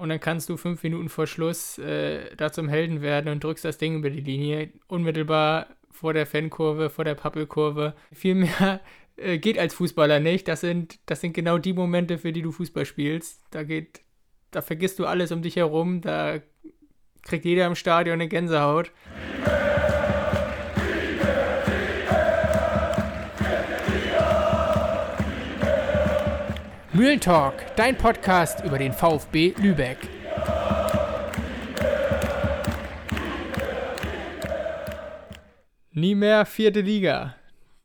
und dann kannst du fünf Minuten vor Schluss äh, da zum Helden werden und drückst das Ding über die Linie, unmittelbar vor der Fankurve, vor der Pappelkurve. Viel mehr äh, geht als Fußballer nicht. Das sind, das sind genau die Momente, für die du Fußball spielst. Da geht, da vergisst du alles um dich herum, da kriegt jeder im Stadion eine Gänsehaut. Mühlentalk, dein Podcast über den VfB Lübeck. Nie mehr vierte Liga.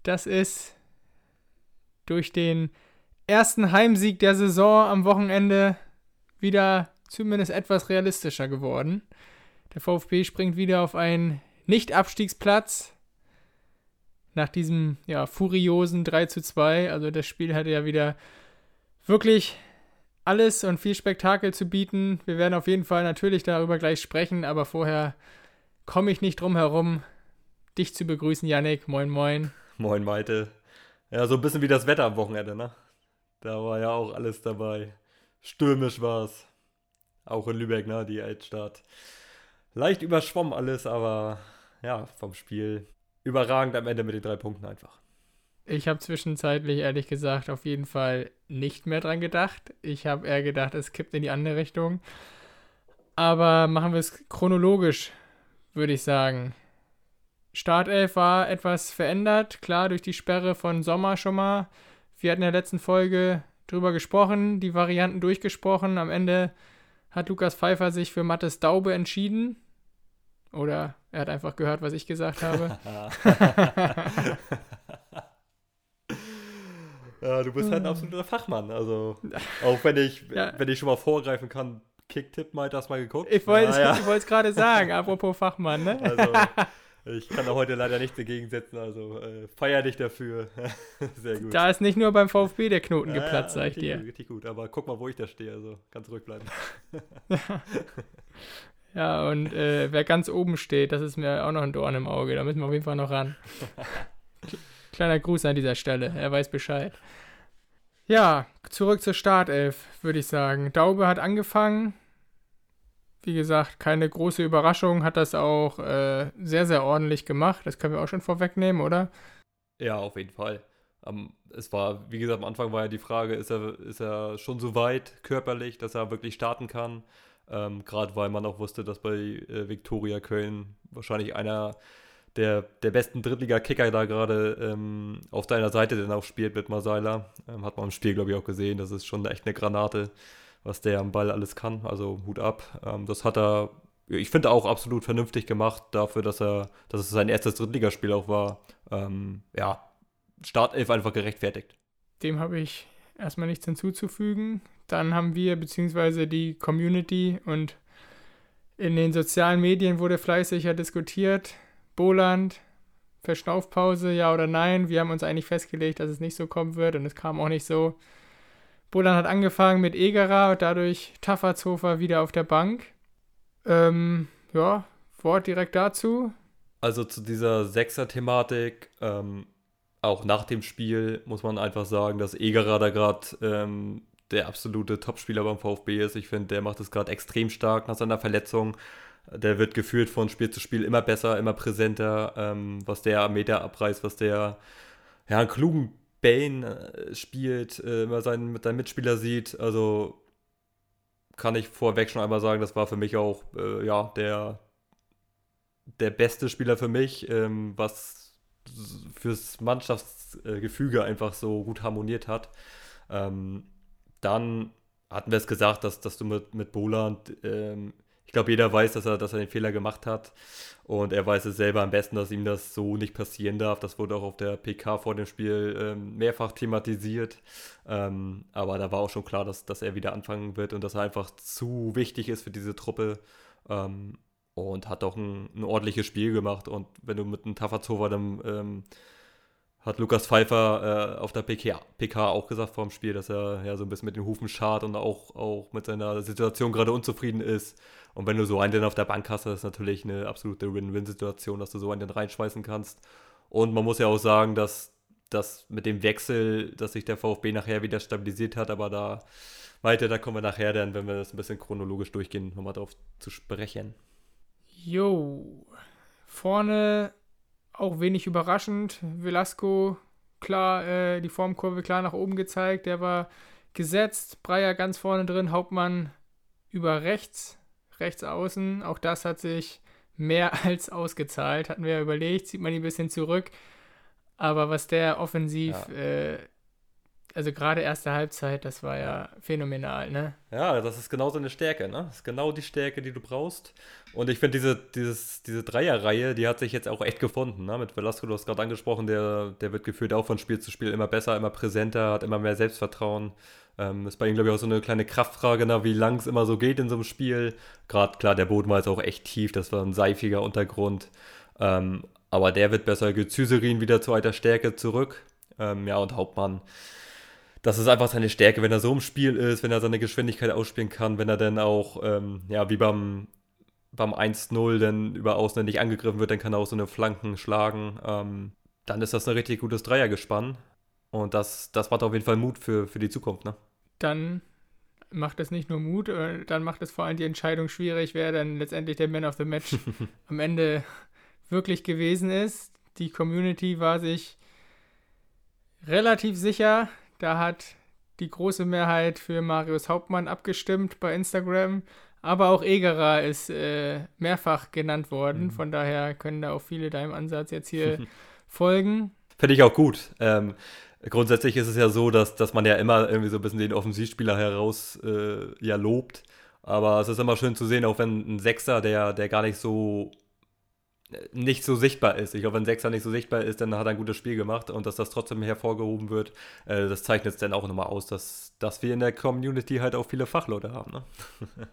Das ist durch den ersten Heimsieg der Saison am Wochenende wieder zumindest etwas realistischer geworden. Der VfB springt wieder auf einen Nicht-Abstiegsplatz nach diesem ja, furiosen 3 zu 2. Also das Spiel hatte ja wieder wirklich alles und viel Spektakel zu bieten. Wir werden auf jeden Fall natürlich darüber gleich sprechen, aber vorher komme ich nicht drum herum, dich zu begrüßen, Yannick. Moin, moin. Moin, Maite. Ja, so ein bisschen wie das Wetter am Wochenende, ne? Da war ja auch alles dabei. Stürmisch war es. Auch in Lübeck, ne? Die Altstadt. Leicht überschwommen alles, aber ja, vom Spiel überragend am Ende mit den drei Punkten einfach. Ich habe zwischenzeitlich ehrlich gesagt auf jeden Fall nicht mehr dran gedacht. Ich habe eher gedacht, es kippt in die andere Richtung. Aber machen wir es chronologisch, würde ich sagen. Startelf war etwas verändert, klar durch die Sperre von Sommer schon mal. Wir hatten in der letzten Folge drüber gesprochen, die Varianten durchgesprochen. Am Ende hat Lukas Pfeiffer sich für Mattes Daube entschieden. Oder er hat einfach gehört, was ich gesagt habe. Ja, du bist halt ein hm. absoluter Fachmann. Also, auch wenn ich, ja. wenn ich schon mal vorgreifen kann, Kicktipp mal das mal geguckt. Ich wollte es gerade sagen, apropos Fachmann, ne? Also, ich kann da heute leider nichts dagegen setzen, also äh, feier dich dafür. Sehr gut. Da ist nicht nur beim VfB der Knoten ja, geplatzt, ja, sag ich dir. Gut, richtig gut, aber guck mal, wo ich da stehe, also ganz zurückbleiben. ja, und äh, wer ganz oben steht, das ist mir auch noch ein Dorn im Auge, da müssen wir auf jeden Fall noch ran. Kleiner Gruß an dieser Stelle, er weiß Bescheid. Ja, zurück zur Startelf, würde ich sagen. Daube hat angefangen. Wie gesagt, keine große Überraschung, hat das auch äh, sehr, sehr ordentlich gemacht. Das können wir auch schon vorwegnehmen, oder? Ja, auf jeden Fall. Um, es war, wie gesagt, am Anfang war ja die Frage, ist er, ist er schon so weit körperlich, dass er wirklich starten kann? Ähm, Gerade weil man auch wusste, dass bei äh, Viktoria Köln wahrscheinlich einer der, der besten Drittliga-Kicker da gerade ähm, auf deiner Seite denn auch spielt mit Masaila. Ähm, hat man im Spiel, glaube ich, auch gesehen. Das ist schon echt eine Granate, was der am Ball alles kann. Also Hut ab. Ähm, das hat er, ich finde, auch absolut vernünftig gemacht dafür, dass er, dass es sein erstes Drittligaspiel auch war. Ähm, ja, Startelf einfach gerechtfertigt. Dem habe ich erstmal nichts hinzuzufügen. Dann haben wir, beziehungsweise die Community und in den sozialen Medien wurde fleißiger diskutiert Boland, Verschnaufpause, ja oder nein. Wir haben uns eigentlich festgelegt, dass es nicht so kommen wird und es kam auch nicht so. Boland hat angefangen mit Egerer und dadurch Tafferzhofer wieder auf der Bank. Ähm, ja, Wort direkt dazu. Also zu dieser Sechser-Thematik, ähm, auch nach dem Spiel muss man einfach sagen, dass Egerer da gerade ähm, der absolute Topspieler beim VfB ist. Ich finde, der macht es gerade extrem stark nach seiner Verletzung. Der wird gefühlt von Spiel zu Spiel immer besser, immer präsenter, ähm, was der Meter abreißt, was der ja, einen klugen Bane äh, spielt, äh, immer seinen, seinen Mitspieler sieht. Also kann ich vorweg schon einmal sagen, das war für mich auch äh, ja, der, der beste Spieler für mich, ähm, was fürs Mannschaftsgefüge einfach so gut harmoniert hat. Ähm, dann hatten wir es gesagt, dass, dass du mit, mit Boland ähm, ich glaube, jeder weiß, dass er, dass er den Fehler gemacht hat. Und er weiß es selber am besten, dass ihm das so nicht passieren darf. Das wurde auch auf der PK vor dem Spiel ähm, mehrfach thematisiert. Ähm, aber da war auch schon klar, dass, dass er wieder anfangen wird und dass er einfach zu wichtig ist für diese Truppe. Ähm, und hat auch ein, ein, ordentliches Spiel gemacht. Und wenn du mit einem Tafazova dann ähm, hat Lukas Pfeiffer äh, auf der PK, PK auch gesagt vor dem Spiel, dass er ja so ein bisschen mit den Hufen schart und auch, auch mit seiner Situation gerade unzufrieden ist. Und wenn du so einen dann auf der Bank hast, das ist natürlich eine absolute Win-Win-Situation, dass du so einen dann reinschmeißen kannst. Und man muss ja auch sagen, dass das mit dem Wechsel, dass sich der VfB nachher wieder stabilisiert hat, aber da weiter, da kommen wir nachher dann, wenn wir das ein bisschen chronologisch durchgehen, nochmal drauf zu sprechen. Jo, vorne auch wenig überraschend. Velasco, klar, äh, die Formkurve klar nach oben gezeigt, der war gesetzt. Breyer ganz vorne drin, Hauptmann über rechts, rechts außen. Auch das hat sich mehr als ausgezahlt. Hatten wir ja überlegt, zieht man ihn ein bisschen zurück. Aber was der offensiv, ja. äh, also gerade erste Halbzeit, das war ja phänomenal, ne? Ja, das ist genau seine Stärke, ne? Das ist genau die Stärke, die du brauchst. Und ich finde, diese, diese Dreierreihe, die hat sich jetzt auch echt gefunden, ne? Mit Velasco, du hast gerade angesprochen, der, der wird gefühlt auch von Spiel zu Spiel immer besser, immer präsenter, hat immer mehr Selbstvertrauen. Ähm, ist bei ihm, glaube ich, auch so eine kleine Kraftfrage, na, wie lang es immer so geht in so einem Spiel. Gerade, klar, der Boden war jetzt auch echt tief, das war ein seifiger Untergrund. Ähm, aber der wird besser. Gezüserin wieder zu alter Stärke zurück. Ähm, ja, und Hauptmann, das ist einfach seine Stärke, wenn er so im Spiel ist, wenn er seine Geschwindigkeit ausspielen kann, wenn er dann auch, ähm, ja, wie beim, beim 1-0 dann über Außen nicht angegriffen wird, dann kann er auch so eine Flanken schlagen. Ähm, dann ist das ein richtig gutes Dreiergespann. Und das, das macht auf jeden Fall Mut für, für die Zukunft, ne? Dann macht es nicht nur Mut, äh, dann macht es vor allem die Entscheidung schwierig, wer dann letztendlich der Man of the Match am Ende wirklich gewesen ist. Die Community war sich relativ sicher. Da hat die große Mehrheit für Marius Hauptmann abgestimmt bei Instagram. Aber auch Egerer ist äh, mehrfach genannt worden. Mhm. Von daher können da auch viele deinem Ansatz jetzt hier folgen. Finde ich auch gut. Ähm, grundsätzlich ist es ja so, dass, dass man ja immer irgendwie so ein bisschen den Offensivspieler heraus äh, ja lobt. Aber es ist immer schön zu sehen, auch wenn ein Sechser, der, der gar nicht so nicht so sichtbar ist. Ich glaube, wenn Sechser nicht so sichtbar ist, dann hat er ein gutes Spiel gemacht und dass das trotzdem hervorgehoben wird, äh, das zeichnet es dann auch nochmal aus, dass, dass wir in der Community halt auch viele Fachleute haben. Ne?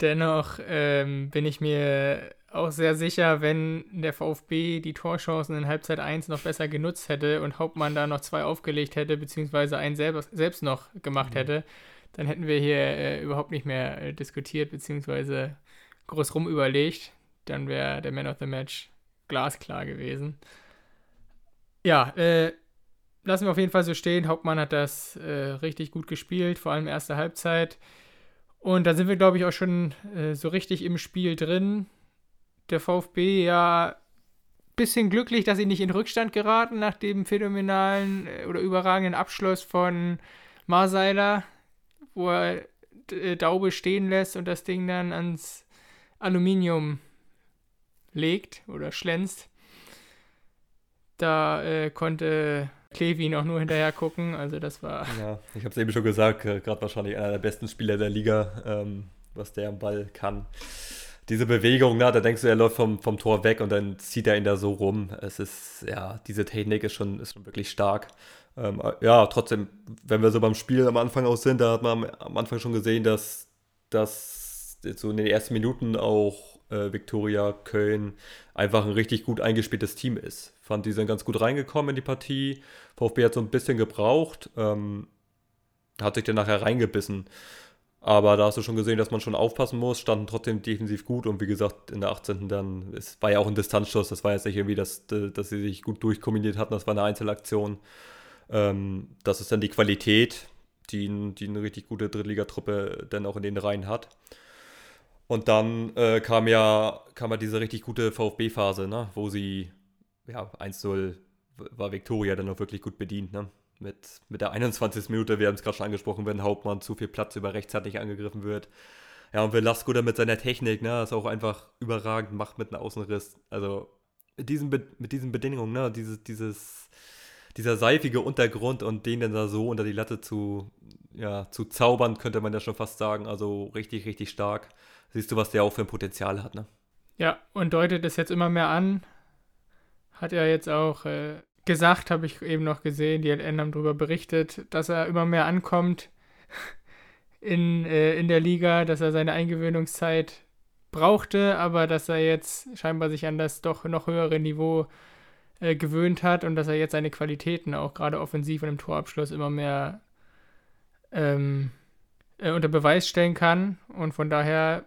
Dennoch ähm, bin ich mir auch sehr sicher, wenn der VfB die Torchancen in Halbzeit 1 noch besser genutzt hätte und Hauptmann da noch zwei aufgelegt hätte, beziehungsweise einen selber, selbst noch gemacht mhm. hätte, dann hätten wir hier äh, überhaupt nicht mehr äh, diskutiert, beziehungsweise groß rum überlegt. Dann wäre der Man of the Match glasklar gewesen. Ja, äh, lassen wir auf jeden Fall so stehen. Hauptmann hat das äh, richtig gut gespielt, vor allem erste Halbzeit. Und da sind wir, glaube ich, auch schon äh, so richtig im Spiel drin der VfB ja bisschen glücklich, dass sie nicht in Rückstand geraten nach dem phänomenalen äh, oder überragenden Abschluss von Marseiler, wo er äh, Daube stehen lässt und das Ding dann ans Aluminium legt oder schlänzt. Da äh, konnte Klevin auch nur hinterher gucken, also das war. Ja, ich habe es eben schon gesagt, äh, gerade wahrscheinlich einer der besten Spieler der Liga, ähm, was der am Ball kann diese Bewegung, na, da denkst du, er läuft vom, vom Tor weg und dann zieht er ihn da so rum. Es ist, ja, diese Technik ist schon, ist schon wirklich stark. Ähm, ja, trotzdem, wenn wir so beim Spiel am Anfang aus sind, da hat man am Anfang schon gesehen, dass, dass so in den ersten Minuten auch äh, Viktoria Köln einfach ein richtig gut eingespieltes Team ist. Fand, die sind ganz gut reingekommen in die Partie. VfB hat so ein bisschen gebraucht, ähm, hat sich dann nachher reingebissen. Aber da hast du schon gesehen, dass man schon aufpassen muss, standen trotzdem defensiv gut und wie gesagt, in der 18. dann, es war ja auch ein Distanzschuss, das war jetzt nicht irgendwie, dass, dass sie sich gut durchkombiniert hatten, das war eine Einzelaktion. Ähm, das ist dann die Qualität, die, die eine richtig gute Drittligatruppe dann auch in den Reihen hat. Und dann äh, kam ja kam ja diese richtig gute VfB-Phase, ne, wo sie, ja, 1-0 war Viktoria dann auch wirklich gut bedient, ne? mit, mit der 21. Minute, wir haben es gerade schon angesprochen, wenn Hauptmann zu viel Platz über rechtzeitig angegriffen wird. Ja, und Velasco dann mit seiner Technik, ne, ist auch einfach überragend, macht mit einem Außenriss. Also mit diesen, mit diesen Bedingungen, ne, dieses, dieses, dieser seifige Untergrund und den dann da so unter die Latte zu, ja, zu zaubern, könnte man ja schon fast sagen. Also richtig, richtig stark. Siehst du, was der auch für ein Potenzial hat, ne? Ja, und deutet es jetzt immer mehr an. Hat er jetzt auch äh, gesagt, habe ich eben noch gesehen, die LN haben darüber berichtet, dass er immer mehr ankommt in, äh, in der Liga, dass er seine Eingewöhnungszeit brauchte, aber dass er jetzt scheinbar sich an das doch noch höhere Niveau äh, gewöhnt hat und dass er jetzt seine Qualitäten auch gerade offensiv und im Torabschluss immer mehr ähm, äh, unter Beweis stellen kann. Und von daher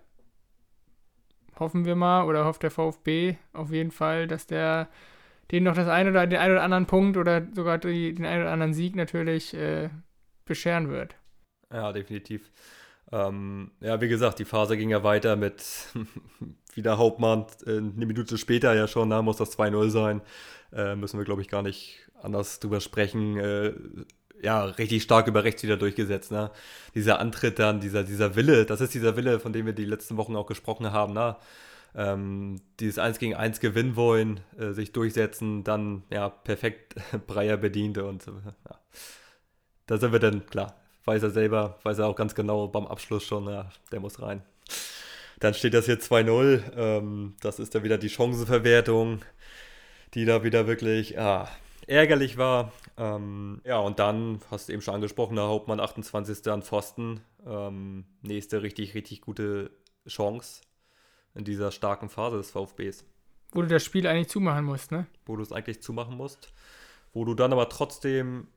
hoffen wir mal oder hofft der VfB auf jeden Fall, dass der denen noch das eine oder den einen oder anderen Punkt oder sogar die, den einen oder anderen Sieg natürlich äh, bescheren wird. Ja, definitiv. Ähm, ja, wie gesagt, die Phase ging ja weiter mit wieder Hauptmann. Äh, eine Minute später ja schon, da muss das 2-0 sein. Äh, müssen wir, glaube ich, gar nicht anders drüber sprechen. Ja, richtig stark über rechts wieder durchgesetzt. Ne? Dieser Antritt dann, dieser, dieser Wille, das ist dieser Wille, von dem wir die letzten Wochen auch gesprochen haben. Ne? Ähm, dieses 1 gegen 1 gewinnen wollen, äh, sich durchsetzen, dann ja perfekt Breyer bedient und ja. da sind wir dann, klar, weiß er selber, weiß er auch ganz genau beim Abschluss schon, ja, der muss rein. Dann steht das hier 2-0. Ähm, das ist dann wieder die Chancenverwertung, die da wieder wirklich ah, ärgerlich war. Ähm, ja, und dann, hast du eben schon angesprochen, der Hauptmann 28. an Pfosten. Ähm, nächste richtig, richtig gute Chance in dieser starken Phase des VfBs. Wo du das Spiel eigentlich zumachen musst, ne? Wo du es eigentlich zumachen musst. Wo du dann aber trotzdem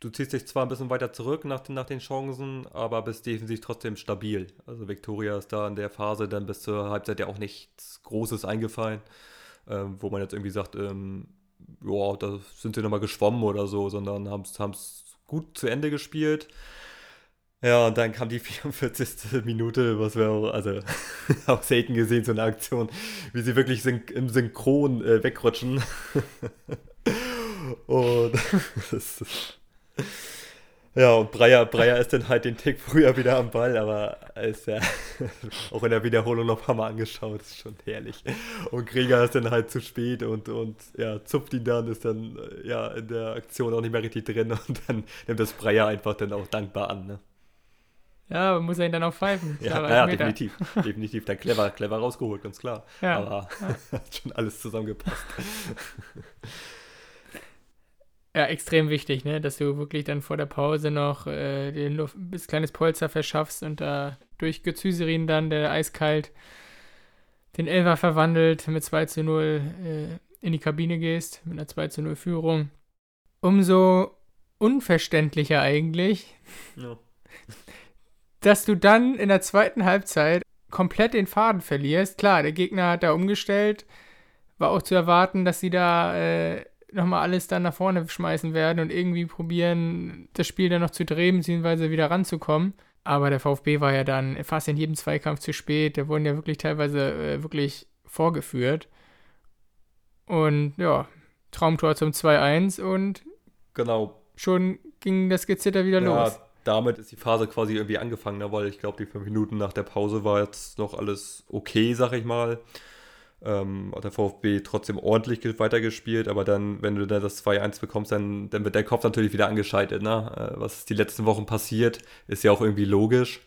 du ziehst dich zwar ein bisschen weiter zurück nach den, nach den Chancen, aber bist defensiv trotzdem stabil. Also Victoria ist da in der Phase dann bis zur Halbzeit ja auch nichts Großes eingefallen, ähm, wo man jetzt irgendwie sagt, ähm, ja, da sind sie nochmal geschwommen oder so, sondern haben es gut zu Ende gespielt. Ja, und dann kam die 44. Minute, was wir auch, also auch selten gesehen, so eine Aktion, wie sie wirklich syn im Synchron äh, wegrutschen. und das ist ja, und Breyer, Breyer ist dann halt den Tick früher wieder am Ball, aber ist ja auch in der Wiederholung noch ein paar Mal angeschaut, ist schon herrlich. Und Krieger ist dann halt zu spät und, und ja, zupft ihn dann, ist dann ja in der Aktion auch nicht mehr richtig drin und dann nimmt das Breyer einfach dann auch dankbar an. Ne? Ja, muss er ihn dann auch pfeifen. Ja, ja definitiv. definitiv. Dann clever, clever rausgeholt, ganz klar. Ja, aber ja. hat schon alles zusammengepasst. Ja, extrem wichtig, ne? dass du wirklich dann vor der Pause noch äh, dir nur ein kleines Polster verschaffst und da durch Gezüserin dann, der eiskalt den Elfer verwandelt, mit 2 zu 0 äh, in die Kabine gehst, mit einer 2 zu 0 Führung. Umso unverständlicher eigentlich, ja. dass du dann in der zweiten Halbzeit komplett den Faden verlierst. Klar, der Gegner hat da umgestellt, war auch zu erwarten, dass sie da äh, nochmal alles dann nach vorne schmeißen werden und irgendwie probieren, das Spiel dann noch zu drehen, beziehungsweise wieder ranzukommen. Aber der VfB war ja dann fast in jedem Zweikampf zu spät. Da wurden ja wirklich teilweise äh, wirklich vorgeführt. Und ja, Traumtor zum 2-1 und genau. schon ging das Gezitter wieder ja, los. Damit ist die Phase quasi irgendwie angefangen, ne? weil ich glaube, die fünf Minuten nach der Pause war jetzt noch alles okay, sag ich mal. Ähm, hat der VfB trotzdem ordentlich weitergespielt, aber dann, wenn du dann das 2-1 bekommst, dann, dann wird der Kopf natürlich wieder angeschaltet. Ne? Äh, was die letzten Wochen passiert, ist ja auch irgendwie logisch.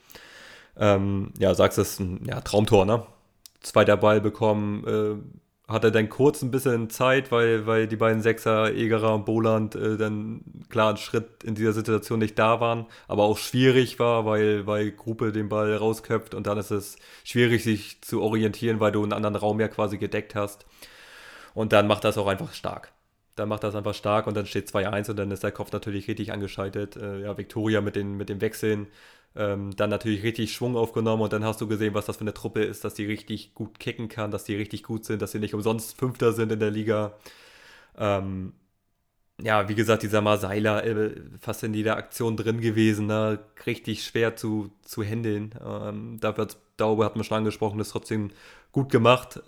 Ähm, ja, sagst du, es ist ein ja, Traumtor, ne? Zweiter Ball bekommen, äh, hat er dann kurz ein bisschen Zeit, weil, weil die beiden Sechser, Egerer und Boland, äh, dann klar einen Schritt in dieser Situation nicht da waren, aber auch schwierig war, weil, weil Gruppe den Ball rausköpft und dann ist es schwierig, sich zu orientieren, weil du einen anderen Raum ja quasi gedeckt hast. Und dann macht das auch einfach stark. Dann macht das einfach stark und dann steht 2-1 und dann ist der Kopf natürlich richtig angeschaltet. Äh, ja, Victoria mit den, mit den Wechseln ähm, dann natürlich richtig Schwung aufgenommen und dann hast du gesehen, was das für eine Truppe ist, dass die richtig gut kicken kann, dass die richtig gut sind, dass sie nicht umsonst Fünfter sind in der Liga. Ähm, ja, wie gesagt, dieser Marseiler äh, fast in jeder Aktion drin gewesen, ne? richtig schwer zu, zu handeln. Ähm, dafür, darüber hat man schon angesprochen, ist trotzdem gut gemacht.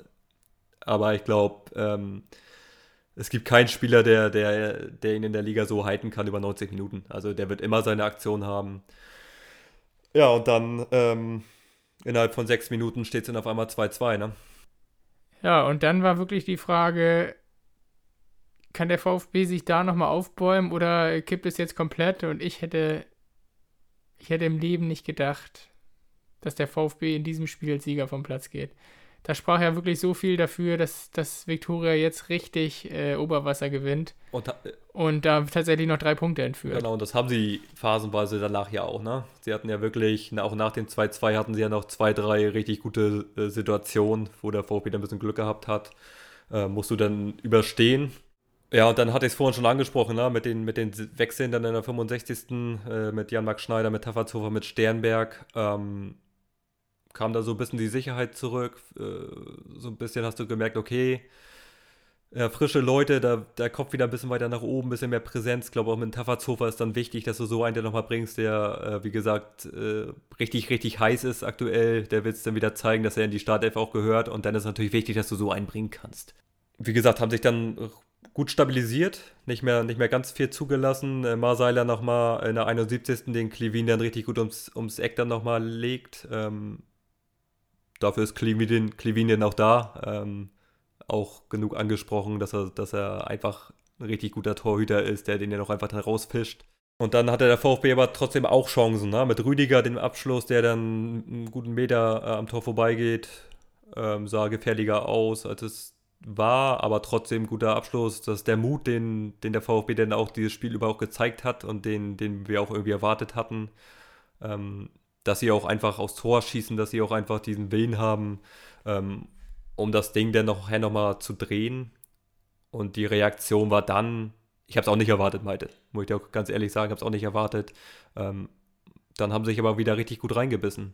Aber ich glaube, ähm, es gibt keinen Spieler, der, der, der ihn in der Liga so halten kann über 90 Minuten. Also der wird immer seine Aktion haben. Ja, und dann ähm, innerhalb von sechs Minuten steht es dann auf einmal 2-2, ne? Ja, und dann war wirklich die Frage, kann der VfB sich da nochmal aufbäumen oder kippt es jetzt komplett? Und ich hätte, ich hätte im Leben nicht gedacht, dass der VfB in diesem Spiel als Sieger vom Platz geht da sprach ja wirklich so viel dafür, dass, dass Viktoria jetzt richtig äh, Oberwasser gewinnt. Und, und, da tatsächlich noch drei Punkte entführt. Genau, und das haben sie phasenweise danach ja auch, ne? Sie hatten ja wirklich, auch nach dem 2-2 hatten sie ja noch zwei, drei richtig gute äh, Situationen, wo der VfB dann ein bisschen Glück gehabt hat. Äh, musst du dann überstehen. Ja, und dann hatte ich es vorhin schon angesprochen, ne? mit, den, mit den Wechseln dann in der 65. Äh, mit Jan-Marc Schneider, mit Tafazhofer, mit Sternberg. Ähm, kam da so ein bisschen die Sicherheit zurück. Äh, so ein bisschen hast du gemerkt, okay, ja, frische Leute, da, der Kopf wieder ein bisschen weiter nach oben, ein bisschen mehr Präsenz. Ich glaube auch mit Tafazhofer ist dann wichtig, dass du so einen der nochmal bringst, der, äh, wie gesagt, äh, richtig, richtig heiß ist aktuell. Der wird es dann wieder zeigen, dass er in die Startelf auch gehört. Und dann ist natürlich wichtig, dass du so einen bringen kannst. Wie gesagt, haben sich dann gut stabilisiert, nicht mehr, nicht mehr ganz viel zugelassen. Äh, Marseiler nochmal in der 71. den Klivin dann richtig gut ums, ums Eck dann nochmal legt. Ähm, dafür ist Klivin dann auch da. Ähm, auch genug angesprochen, dass er, dass er einfach ein richtig guter Torhüter ist, der den ja noch einfach da rausfischt. Und dann hatte der VfB aber trotzdem auch Chancen, ne? mit Rüdiger, dem Abschluss, der dann einen guten Meter äh, am Tor vorbeigeht, ähm, sah gefährlicher aus, als es war, aber trotzdem guter Abschluss. Das ist der Mut, den, den der VfB dann auch dieses Spiel über auch gezeigt hat und den, den wir auch irgendwie erwartet hatten. Ähm, dass sie auch einfach aufs Tor schießen, dass sie auch einfach diesen Willen haben. Ähm, um das Ding dann nachher nochmal zu drehen. Und die Reaktion war dann, ich habe es auch nicht erwartet, Malte, muss ich dir auch ganz ehrlich sagen, ich habe es auch nicht erwartet. Ähm, dann haben sie sich aber wieder richtig gut reingebissen.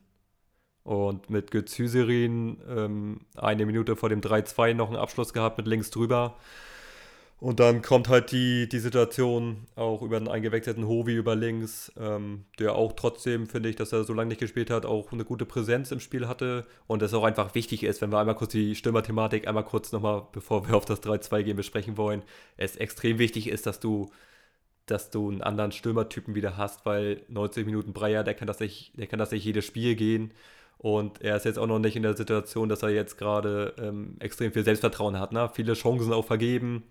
Und mit Götz-Hüserin ähm, eine Minute vor dem 3-2 noch einen Abschluss gehabt mit links drüber. Und dann kommt halt die, die Situation auch über einen eingewechselten Hovi über links, ähm, der auch trotzdem, finde ich, dass er so lange nicht gespielt hat, auch eine gute Präsenz im Spiel hatte und es auch einfach wichtig ist, wenn wir einmal kurz die Stürmerthematik einmal kurz nochmal, bevor wir auf das 3-2 gehen, besprechen wollen, es extrem wichtig ist, dass du dass du einen anderen Stürmertypen wieder hast, weil 90 Minuten Breyer, der kann das nicht, der kann das nicht jedes Spiel gehen. Und er ist jetzt auch noch nicht in der Situation, dass er jetzt gerade ähm, extrem viel Selbstvertrauen hat. Ne? Viele Chancen auch vergeben.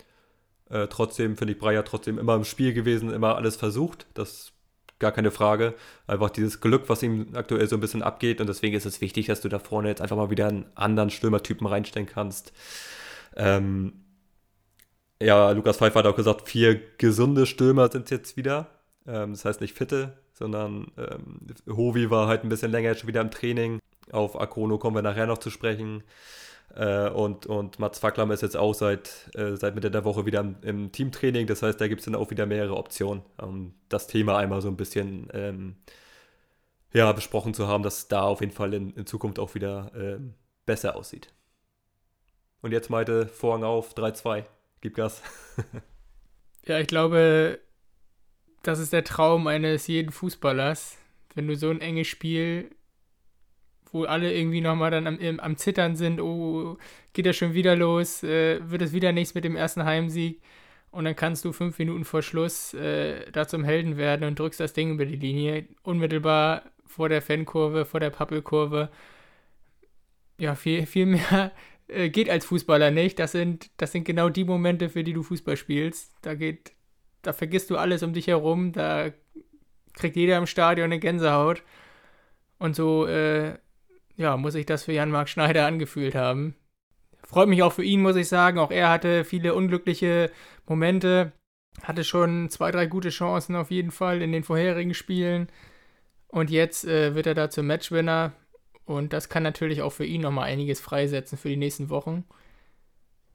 Äh, trotzdem finde ich Breyer trotzdem immer im Spiel gewesen, immer alles versucht. Das gar keine Frage. Einfach dieses Glück, was ihm aktuell so ein bisschen abgeht. Und deswegen ist es wichtig, dass du da vorne jetzt einfach mal wieder einen anderen Stürmertypen reinstellen kannst. Ähm, ja, Lukas Pfeiffer hat auch gesagt, vier gesunde Stürmer sind jetzt wieder. Ähm, das heißt nicht fitte, sondern ähm, Hovi war halt ein bisschen länger schon wieder im Training. Auf Akono kommen wir nachher noch zu sprechen. Äh, und, und Mats Facklam ist jetzt auch seit, äh, seit Mitte der Woche wieder im, im Teamtraining. Das heißt, da gibt es dann auch wieder mehrere Optionen, um das Thema einmal so ein bisschen ähm, ja, besprochen zu haben, dass da auf jeden Fall in, in Zukunft auch wieder ähm, besser aussieht. Und jetzt meinte Vorhang auf, 3-2. Gib Gas. ja, ich glaube, das ist der Traum eines jeden Fußballers. Wenn du so ein enges Spiel wo alle irgendwie nochmal dann am, am Zittern sind, oh, geht das schon wieder los, äh, wird es wieder nichts mit dem ersten Heimsieg. Und dann kannst du fünf Minuten vor Schluss äh, da zum Helden werden und drückst das Ding über die Linie. Unmittelbar vor der Fankurve, vor der Pappelkurve. Ja, viel, viel mehr äh, geht als Fußballer nicht. Das sind, das sind genau die Momente, für die du Fußball spielst. Da geht, da vergisst du alles um dich herum. Da kriegt jeder im Stadion eine Gänsehaut. Und so äh, ja, muss ich das für Jan-Marc Schneider angefühlt haben. Freut mich auch für ihn, muss ich sagen. Auch er hatte viele unglückliche Momente, hatte schon zwei, drei gute Chancen auf jeden Fall in den vorherigen Spielen. Und jetzt äh, wird er da zum Matchwinner. Und das kann natürlich auch für ihn nochmal einiges freisetzen für die nächsten Wochen.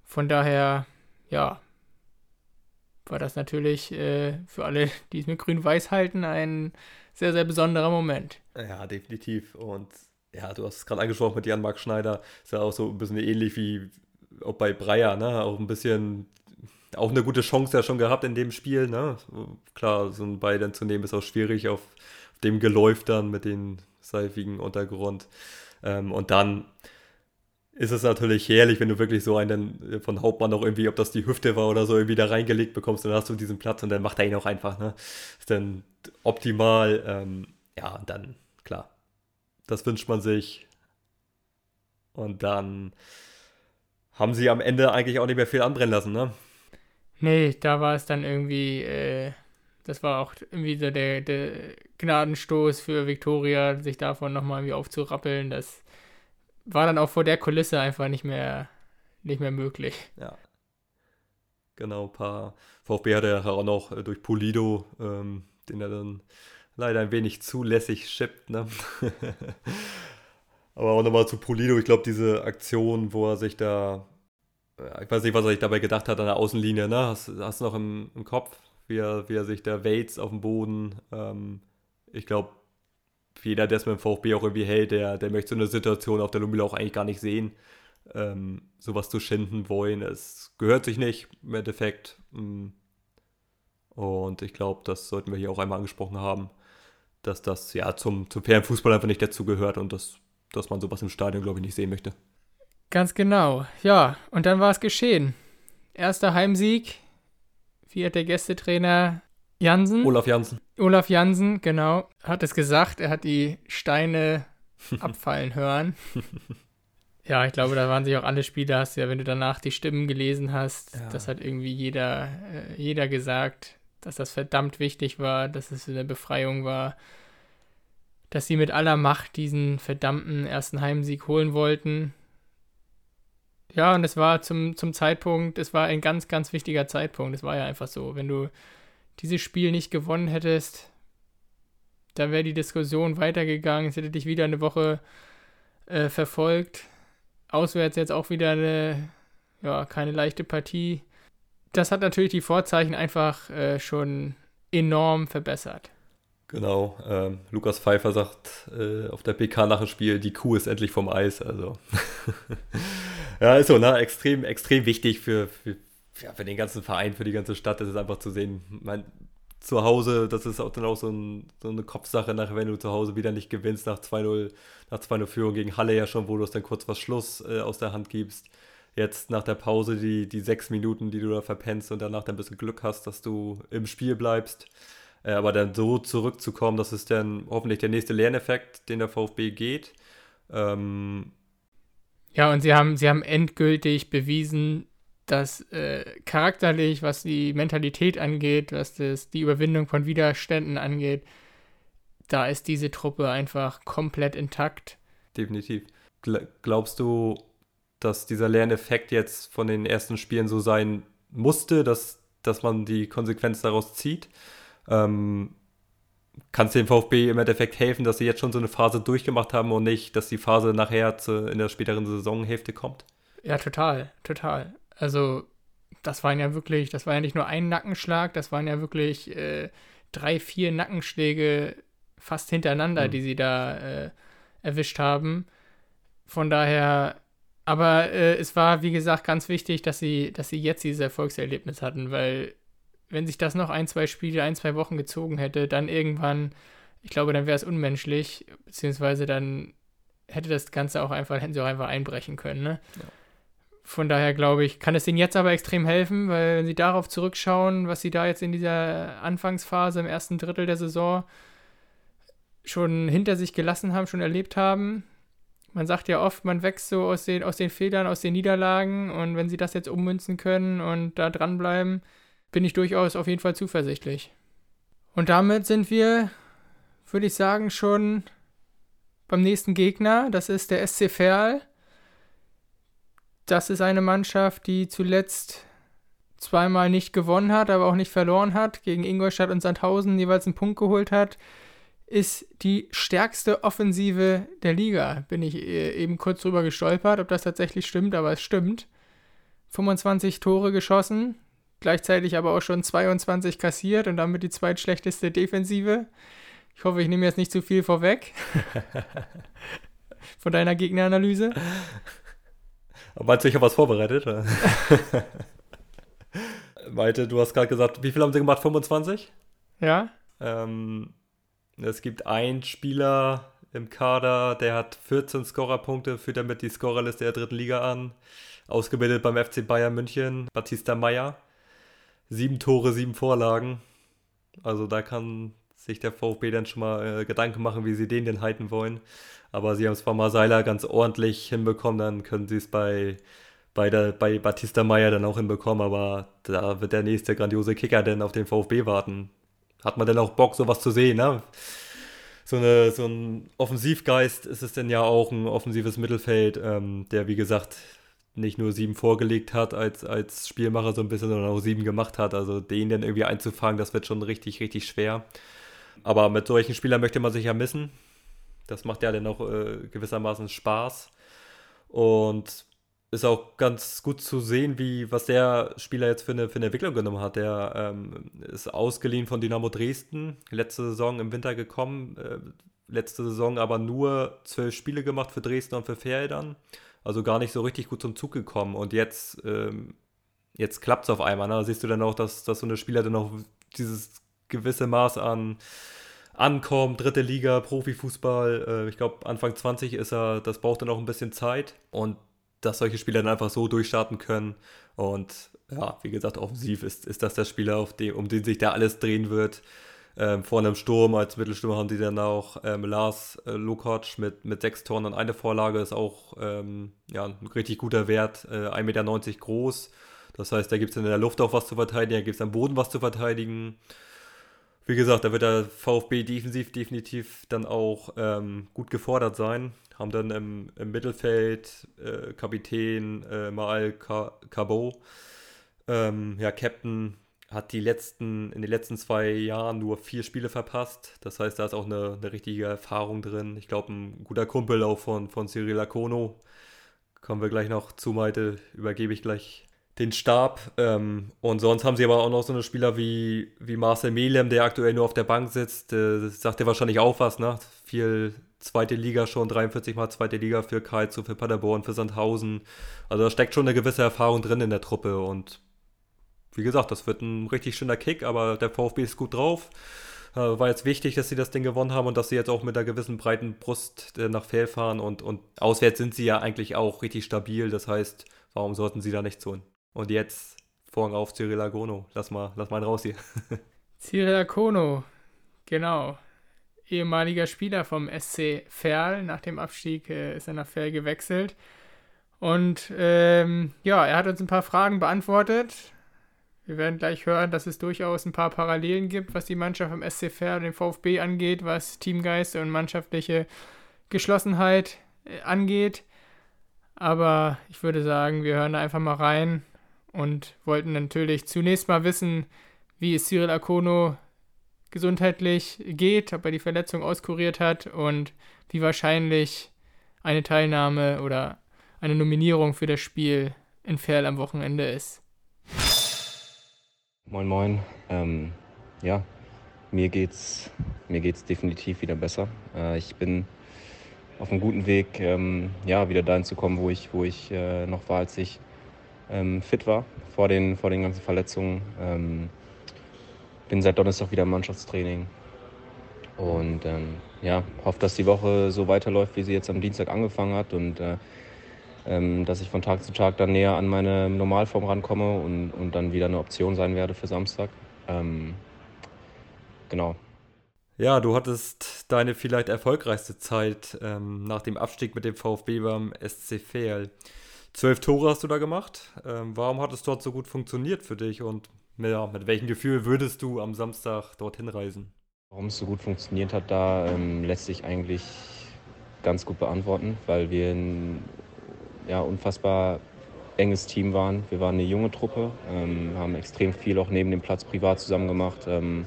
Von daher, ja, war das natürlich äh, für alle, die es mit Grün-Weiß halten, ein sehr, sehr besonderer Moment. Ja, definitiv. Und ja, du hast es gerade angesprochen mit Jan-Marc Schneider, ist ja auch so ein bisschen ähnlich wie auch bei Breyer, ne? Auch ein bisschen, auch eine gute Chance ja schon gehabt in dem Spiel, ne? Klar, so ein Ball dann zu nehmen ist auch schwierig auf dem Geläuf dann mit dem seifigen Untergrund. Ähm, und dann ist es natürlich herrlich, wenn du wirklich so einen von Hauptmann auch irgendwie, ob das die Hüfte war oder so, irgendwie da reingelegt bekommst, dann hast du diesen Platz und dann macht er ihn auch einfach, ne? Ist dann optimal, ähm, ja, und dann, klar, das wünscht man sich. Und dann haben sie am Ende eigentlich auch nicht mehr viel anbrennen lassen, ne? Nee, da war es dann irgendwie, äh, das war auch irgendwie so der, der Gnadenstoß für Viktoria, sich davon nochmal irgendwie aufzurappeln. Das war dann auch vor der Kulisse einfach nicht mehr, nicht mehr möglich. Ja. Genau, ein paar VfB hatte ja auch noch äh, durch Polido, ähm, den er dann leider ein wenig zulässig schippt. Ne? Aber auch nochmal zu Polido. Ich glaube, diese Aktion, wo er sich da, ich weiß nicht, was er sich dabei gedacht hat an der Außenlinie, ne? Hast, hast du noch im, im Kopf, wie er, wie er sich da waits auf dem Boden? Ähm, ich glaube, jeder, der es mit dem VfB auch irgendwie hält, der, der möchte so eine Situation auf der Lumila auch eigentlich gar nicht sehen. ähm, sowas zu schinden wollen. Es gehört sich nicht im Endeffekt. Mm. Und ich glaube, das sollten wir hier auch einmal angesprochen haben, dass das ja zum, zum fairen Fußball einfach nicht dazugehört und dass, dass man sowas im Stadion, glaube ich, nicht sehen möchte. Ganz genau. Ja, und dann war es geschehen. Erster Heimsieg. Wie hat der Gästetrainer Jansen? Olaf Jansen. Olaf Jansen, genau, hat es gesagt. Er hat die Steine abfallen hören. Ja, ich glaube, da waren sich auch alle Spieler, hast ja, wenn du danach die Stimmen gelesen hast, ja. das hat irgendwie jeder, äh, jeder gesagt, dass das verdammt wichtig war, dass es eine Befreiung war, dass sie mit aller Macht diesen verdammten ersten Heimsieg holen wollten. Ja, und es war zum, zum Zeitpunkt, es war ein ganz, ganz wichtiger Zeitpunkt. Es war ja einfach so, wenn du dieses Spiel nicht gewonnen hättest, dann wäre die Diskussion weitergegangen, es hätte dich wieder eine Woche äh, verfolgt Auswärts jetzt auch wieder eine, ja, keine leichte Partie. Das hat natürlich die Vorzeichen einfach äh, schon enorm verbessert. Genau, ähm, Lukas Pfeiffer sagt äh, auf der PK nach dem Spiel, die Kuh ist endlich vom Eis. Also ja, ist so, ne? Extrem, extrem wichtig für, für, ja, für den ganzen Verein, für die ganze Stadt. Das ist einfach zu sehen. Man, zu Hause, das ist auch dann auch so, ein, so eine Kopfsache nachher, wenn du zu Hause wieder nicht gewinnst nach 2-0, nach 2-0 Führung gegen Halle ja schon, wo du es dann kurz was Schluss äh, aus der Hand gibst. Jetzt nach der Pause die, die sechs Minuten, die du da verpennst und danach dann ein bisschen Glück hast, dass du im Spiel bleibst. Äh, aber dann so zurückzukommen, das ist dann hoffentlich der nächste Lerneffekt, den der VfB geht. Ähm, ja, und sie haben, sie haben endgültig bewiesen, dass äh, charakterlich, was die Mentalität angeht, was das, die Überwindung von Widerständen angeht, da ist diese Truppe einfach komplett intakt. Definitiv. Glaubst du, dass dieser Lerneffekt jetzt von den ersten Spielen so sein musste, dass, dass man die Konsequenz daraus zieht? Ähm, Kann es dem VfB im Endeffekt helfen, dass sie jetzt schon so eine Phase durchgemacht haben und nicht, dass die Phase nachher zu, in der späteren Saisonhälfte kommt? Ja, total, total. Also, das waren ja wirklich, das war ja nicht nur ein Nackenschlag, das waren ja wirklich äh, drei, vier Nackenschläge fast hintereinander, mhm. die sie da äh, erwischt haben. Von daher, aber äh, es war, wie gesagt, ganz wichtig, dass sie, dass sie jetzt dieses Erfolgserlebnis hatten, weil wenn sich das noch ein, zwei Spiele, ein, zwei Wochen gezogen hätte, dann irgendwann, ich glaube, dann wäre es unmenschlich, beziehungsweise dann hätte das Ganze auch einfach, hätten sie auch einfach einbrechen können, ne? Ja. Von daher glaube ich, kann es ihnen jetzt aber extrem helfen, weil wenn sie darauf zurückschauen, was sie da jetzt in dieser Anfangsphase im ersten Drittel der Saison schon hinter sich gelassen haben, schon erlebt haben. Man sagt ja oft, man wächst so aus den, aus den Fehlern, aus den Niederlagen und wenn sie das jetzt ummünzen können und da dranbleiben, bin ich durchaus auf jeden Fall zuversichtlich. Und damit sind wir, würde ich sagen, schon beim nächsten Gegner. Das ist der SC Verl das ist eine Mannschaft, die zuletzt zweimal nicht gewonnen hat, aber auch nicht verloren hat, gegen Ingolstadt und Sandhausen jeweils einen Punkt geholt hat, ist die stärkste Offensive der Liga. Bin ich äh, eben kurz drüber gestolpert, ob das tatsächlich stimmt, aber es stimmt. 25 Tore geschossen, gleichzeitig aber auch schon 22 kassiert und damit die zweitschlechteste Defensive. Ich hoffe, ich nehme jetzt nicht zu viel vorweg von deiner Gegneranalyse. Meinst du, ich habe was vorbereitet? Malte, du hast gerade gesagt, wie viel haben sie gemacht? 25? Ja. Ähm, es gibt einen Spieler im Kader, der hat 14 Scorerpunkte, führt damit die Scorerliste der dritten Liga an. Ausgebildet beim FC Bayern München, Batista Meyer. Sieben Tore, sieben Vorlagen. Also da kann sich der VfB dann schon mal äh, Gedanken machen, wie sie den denn halten wollen. Aber sie haben es bei Marseiler ganz ordentlich hinbekommen, dann können sie es bei, bei, der, bei Batista Meyer dann auch hinbekommen. Aber da wird der nächste grandiose Kicker denn auf den VfB warten. Hat man denn auch Bock, sowas zu sehen, ne? So, eine, so ein Offensivgeist ist es denn ja auch ein offensives Mittelfeld, ähm, der wie gesagt nicht nur sieben vorgelegt hat als, als Spielmacher so ein bisschen, sondern auch sieben gemacht hat. Also den dann irgendwie einzufangen, das wird schon richtig, richtig schwer. Aber mit solchen Spielern möchte man sich ja missen. Das macht ja dann auch äh, gewissermaßen Spaß. Und ist auch ganz gut zu sehen, wie, was der Spieler jetzt für eine, für eine Entwicklung genommen hat. Der ähm, ist ausgeliehen von Dynamo Dresden, letzte Saison im Winter gekommen, äh, letzte Saison aber nur zwölf Spiele gemacht für Dresden und für Feldern. Also gar nicht so richtig gut zum Zug gekommen. Und jetzt, ähm, jetzt klappt es auf einmal. Ne? Da siehst du dann auch, dass, dass so eine Spieler dann auch dieses gewisse Maß an ankommt, dritte Liga, Profifußball. Äh, ich glaube, Anfang 20 ist er, das braucht dann auch ein bisschen Zeit. Und dass solche Spieler dann einfach so durchstarten können. Und ja, wie gesagt, offensiv ist, ist das der Spieler, auf den, um den sich da alles drehen wird. Ähm, vorne im Sturm, als Mittelstürmer haben die dann auch ähm, Lars äh, Lukacs mit, mit sechs Toren und eine Vorlage, ist auch ähm, ja, ein richtig guter Wert, äh, 1,90 Meter groß. Das heißt, da gibt es in der Luft auch was zu verteidigen, da gibt es am Boden was zu verteidigen. Wie gesagt, da wird der VfB defensiv definitiv dann auch ähm, gut gefordert sein. Haben dann im, im Mittelfeld äh, Kapitän äh, Maal Cabot, ähm, ja, Captain hat die letzten, in den letzten zwei Jahren nur vier Spiele verpasst. Das heißt, da ist auch eine, eine richtige Erfahrung drin. Ich glaube, ein guter Kumpel auch von, von Cyril Akono. Kommen wir gleich noch zu, Maite, übergebe ich gleich den Stab. Ähm, und sonst haben sie aber auch noch so eine Spieler wie, wie Marcel Melem, der aktuell nur auf der Bank sitzt. Äh, sagt dir wahrscheinlich auch was, ne? Viel zweite Liga schon, 43 Mal zweite Liga für Karlsruhe, für Paderborn, für Sandhausen. Also da steckt schon eine gewisse Erfahrung drin in der Truppe und wie gesagt, das wird ein richtig schöner Kick, aber der VfB ist gut drauf. Äh, war jetzt wichtig, dass sie das Ding gewonnen haben und dass sie jetzt auch mit einer gewissen breiten Brust äh, nach Fehl fahren und, und auswärts sind sie ja eigentlich auch richtig stabil. Das heißt, warum sollten sie da nichts tun? Und jetzt Vorhang auf Cyril Agono. Lass mal, lass mal raus hier. Cyril Agono, genau. Ehemaliger Spieler vom SC Verl. Nach dem Abstieg äh, ist er nach Verl gewechselt. Und ähm, ja, er hat uns ein paar Fragen beantwortet wir werden gleich hören, dass es durchaus ein paar Parallelen gibt, was die Mannschaft im SC Verl und den VfB angeht, was Teamgeist und mannschaftliche Geschlossenheit äh, angeht. Aber ich würde sagen, wir hören da einfach mal rein und wollten natürlich zunächst mal wissen, wie es Cyril Akono gesundheitlich geht, ob er die Verletzung auskuriert hat und wie wahrscheinlich eine Teilnahme oder eine Nominierung für das Spiel in Ferl am Wochenende ist. Moin Moin. Ähm, ja, mir geht's, mir geht's definitiv wieder besser. Äh, ich bin auf einem guten Weg, ähm, ja, wieder dahin zu kommen, wo ich, wo ich äh, noch war, als ich ähm, fit war vor den, vor den ganzen Verletzungen. Ähm, bin seit Donnerstag wieder im Mannschaftstraining und ähm, ja, hoffe, dass die Woche so weiterläuft, wie sie jetzt am Dienstag angefangen hat und äh, ähm, dass ich von Tag zu Tag dann näher an meine Normalform rankomme und, und dann wieder eine Option sein werde für Samstag. Ähm, genau. Ja, du hattest deine vielleicht erfolgreichste Zeit ähm, nach dem Abstieg mit dem VfB beim SC Verl. Zwölf Tore hast du da gemacht. Ähm, warum hat es dort so gut funktioniert für dich und ja, mit welchem Gefühl würdest du am Samstag dorthin reisen? Warum es so gut funktioniert hat, da ähm, lässt sich eigentlich ganz gut beantworten, weil wir ein ja, unfassbar enges Team waren. Wir waren eine junge Truppe, ähm, haben extrem viel auch neben dem Platz privat zusammen gemacht, ähm,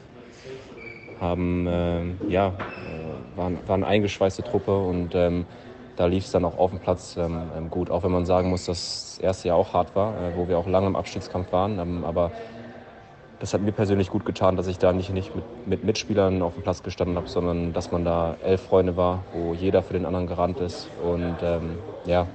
haben, äh, ja, äh, waren, waren eine eingeschweißte Truppe und ähm, da lief es dann auch auf dem Platz ähm, ähm, gut, auch wenn man sagen muss, dass das erste Jahr auch hart war, äh, wo wir auch lange im Abstiegskampf waren. Ähm, aber das hat mir persönlich gut getan, dass ich da nicht, nicht mit, mit Mitspielern auf dem Platz gestanden habe, sondern dass man da elf Freunde war, wo jeder für den anderen gerannt ist. Und ja,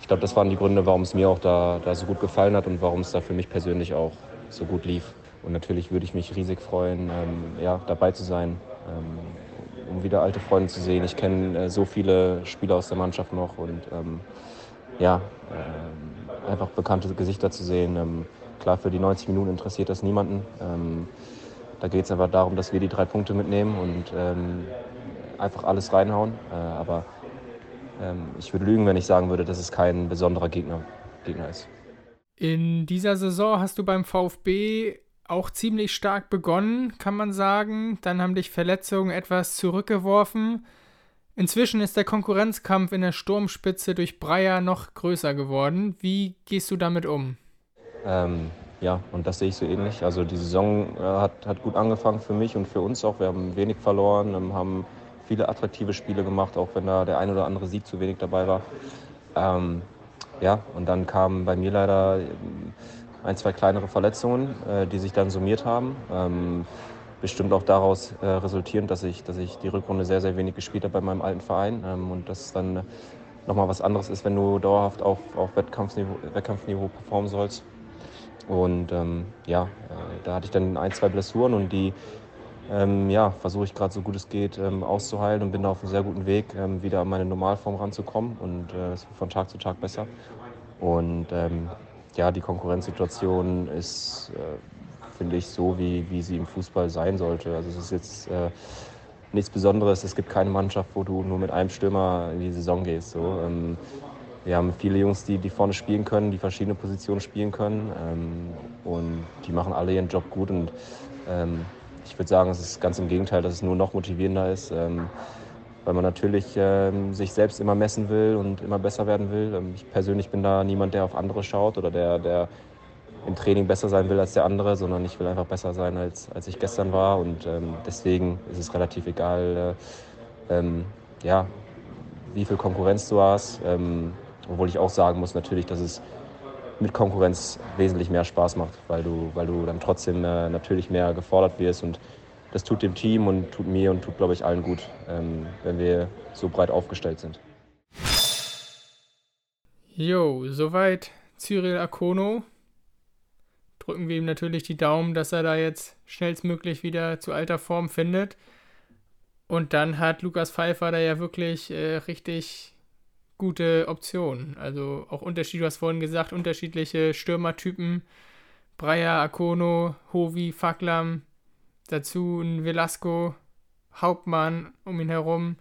ich glaube, das waren die Gründe, warum es mir auch da, da so gut gefallen hat und warum es da für mich persönlich auch so gut lief. Und natürlich würde ich mich riesig freuen, ähm, ja, dabei zu sein, ähm, um wieder alte Freunde zu sehen. Ich kenne äh, so viele Spieler aus der Mannschaft noch und ähm, ja, äh, einfach bekannte Gesichter zu sehen. Ähm, klar, für die 90 Minuten interessiert das niemanden. Ähm, da geht es einfach darum, dass wir die drei Punkte mitnehmen und ähm, einfach alles reinhauen. Äh, aber ähm, ich würde lügen, wenn ich sagen würde, dass es kein besonderer Gegner, Gegner ist. In dieser Saison hast du beim VfB auch ziemlich stark begonnen, kann man sagen. Dann haben dich Verletzungen etwas zurückgeworfen. Inzwischen ist der Konkurrenzkampf in der Sturmspitze durch Breyer noch größer geworden. Wie gehst du damit um? Ähm, ja, und das sehe ich so ähnlich. Also die Saison äh, hat, hat gut angefangen für mich und für uns auch. Wir haben wenig verloren, ähm, haben viele attraktive Spiele gemacht, auch wenn da der ein oder andere Sieg zu wenig dabei war. Ähm, ja, und dann kamen bei mir leider ein, zwei kleinere Verletzungen, äh, die sich dann summiert haben. Ähm, bestimmt auch daraus äh, resultierend, dass ich, dass ich die Rückrunde sehr, sehr wenig gespielt habe bei meinem alten Verein ähm, und dass es dann nochmal was anderes ist, wenn du dauerhaft auf, auf Wettkampfniveau, Wettkampfniveau performen sollst. Und ähm, ja, äh, da hatte ich dann ein, zwei Blessuren und die ähm, ja, versuche ich gerade so gut es geht ähm, auszuheilen und bin da auf einem sehr guten Weg, ähm, wieder an meine Normalform ranzukommen und äh, es wird von Tag zu Tag besser. Und ähm, ja, die Konkurrenzsituation ist, äh, finde ich, so, wie, wie sie im Fußball sein sollte. Also es ist jetzt äh, nichts Besonderes. Es gibt keine Mannschaft, wo du nur mit einem Stürmer in die Saison gehst. So. Ähm, wir haben viele Jungs, die, die vorne spielen können, die verschiedene Positionen spielen können. Ähm, und die machen alle ihren Job gut. Und ähm, ich würde sagen, es ist ganz im Gegenteil, dass es nur noch motivierender ist, ähm, weil man natürlich ähm, sich selbst immer messen will und immer besser werden will. Ähm, ich persönlich bin da niemand, der auf andere schaut oder der, der im Training besser sein will als der andere, sondern ich will einfach besser sein, als, als ich gestern war. Und ähm, deswegen ist es relativ egal, äh, ähm, ja, wie viel Konkurrenz du hast. Ähm, obwohl ich auch sagen muss natürlich, dass es mit Konkurrenz wesentlich mehr Spaß macht, weil du, weil du dann trotzdem äh, natürlich mehr gefordert wirst und das tut dem Team und tut mir und tut, glaube ich, allen gut, ähm, wenn wir so breit aufgestellt sind. Jo, soweit Cyril Akono. Drücken wir ihm natürlich die Daumen, dass er da jetzt schnellstmöglich wieder zu alter Form findet. Und dann hat Lukas Pfeiffer da ja wirklich äh, richtig gute Optionen. Also auch Unterschied, du hast vorhin gesagt, unterschiedliche Stürmertypen. Breyer, Akono, Hovi, Faklam, dazu ein Velasco, Hauptmann um ihn herum.